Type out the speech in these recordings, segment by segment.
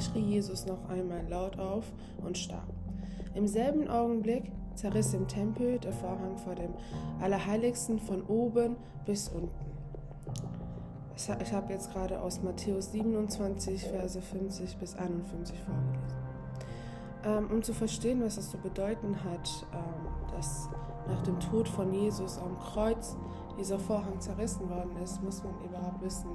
Schrie Jesus noch einmal laut auf und starb. Im selben Augenblick zerriss im Tempel der Vorhang vor dem Allerheiligsten von oben bis unten. Ich habe jetzt gerade aus Matthäus 27, Verse 50 bis 51 vorgelesen. Ähm, um zu verstehen, was das zu bedeuten hat, ähm, dass nach dem Tod von Jesus am Kreuz dieser Vorhang zerrissen worden ist, muss man überhaupt wissen,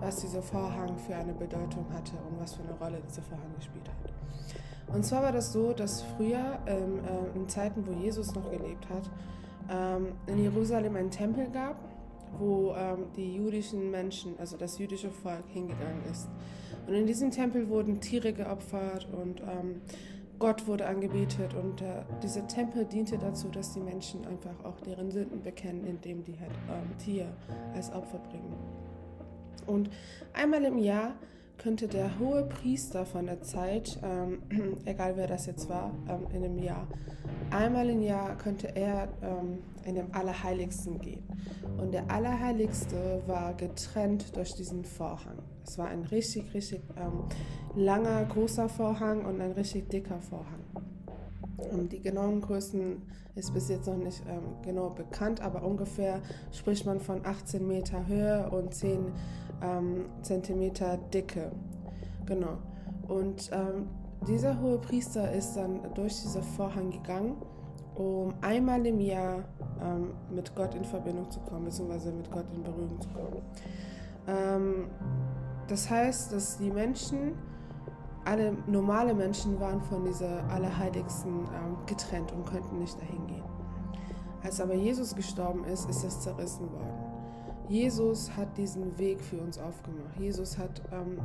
was dieser Vorhang für eine Bedeutung hatte und was für eine Rolle dieser Vorhang gespielt hat. Und zwar war das so, dass früher, ähm, äh, in Zeiten, wo Jesus noch gelebt hat, in Jerusalem einen Tempel gab, wo die jüdischen Menschen, also das jüdische Volk, hingegangen ist. Und in diesem Tempel wurden Tiere geopfert und ähm, Gott wurde angebetet und äh, dieser Tempel diente dazu, dass die Menschen einfach auch deren Sünden bekennen, indem die halt ähm, Tier als Opfer bringen. Und einmal im Jahr könnte der hohe Priester von der Zeit, ähm, egal wer das jetzt war, ähm, in einem Jahr, einmal im Jahr könnte er ähm, in dem Allerheiligsten gehen. Und der Allerheiligste war getrennt durch diesen Vorhang. Es war ein richtig, richtig ähm, langer, großer Vorhang und ein richtig dicker Vorhang. Und die genauen Größen ist bis jetzt noch nicht ähm, genau bekannt, aber ungefähr spricht man von 18 Meter Höhe und 10 ähm, Zentimeter Dicke. Genau. Und ähm, dieser hohe Priester ist dann durch diesen Vorhang gegangen, um einmal im Jahr ähm, mit Gott in Verbindung zu kommen, beziehungsweise mit Gott in Berührung zu kommen. Ähm, das heißt, dass die Menschen, alle normale Menschen waren von dieser Allerheiligsten ähm, getrennt und konnten nicht dahin gehen. Als aber Jesus gestorben ist, ist das zerrissen worden. Jesus hat diesen Weg für uns aufgemacht. Jesus hat, ähm,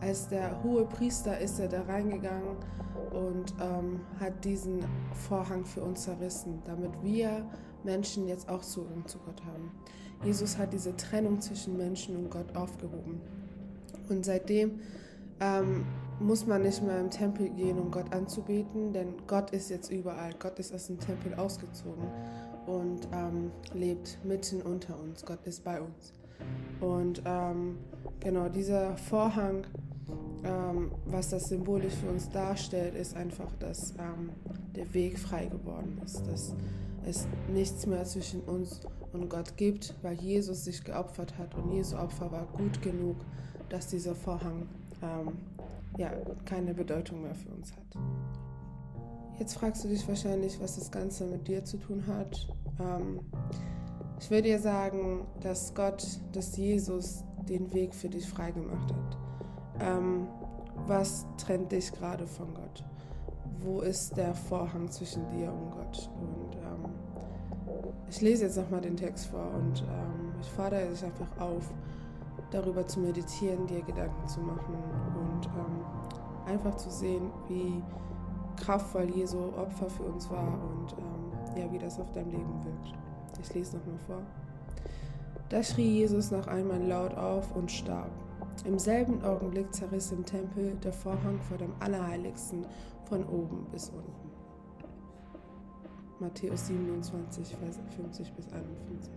als der hohe Priester ist er da reingegangen und ähm, hat diesen Vorhang für uns zerrissen, damit wir Menschen jetzt auch Zugang zu Gott haben. Jesus hat diese Trennung zwischen Menschen und Gott aufgehoben. Und seitdem ähm, muss man nicht mehr im Tempel gehen, um Gott anzubeten, denn Gott ist jetzt überall. Gott ist aus dem Tempel ausgezogen und ähm, lebt mitten unter uns. Gott ist bei uns. Und ähm, genau dieser Vorhang, ähm, was das symbolisch für uns darstellt, ist einfach, dass ähm, der Weg frei geworden ist, dass es nichts mehr zwischen uns und Gott gibt, weil Jesus sich geopfert hat und Jesu Opfer war gut genug, dass dieser Vorhang ähm, ja, keine Bedeutung mehr für uns hat. Jetzt fragst du dich wahrscheinlich, was das Ganze mit dir zu tun hat. Ähm, ich will dir sagen, dass Gott, dass Jesus den Weg für dich freigemacht hat. Ähm, was trennt dich gerade von Gott? Wo ist der Vorhang zwischen dir und Gott? Und ähm, ich lese jetzt nochmal den Text vor und ähm, ich fordere dich einfach auf, darüber zu meditieren, dir Gedanken zu machen und ähm, einfach zu sehen, wie kraftvoll Jesu Opfer für uns war und ähm, ja, wie das auf dein Leben wirkt. Ich lese nochmal vor. Da schrie Jesus noch einmal laut auf und starb. Im selben Augenblick zerriss im Tempel der Vorhang vor dem Allerheiligsten von oben bis unten. Matthäus 27, Vers 50 bis 51.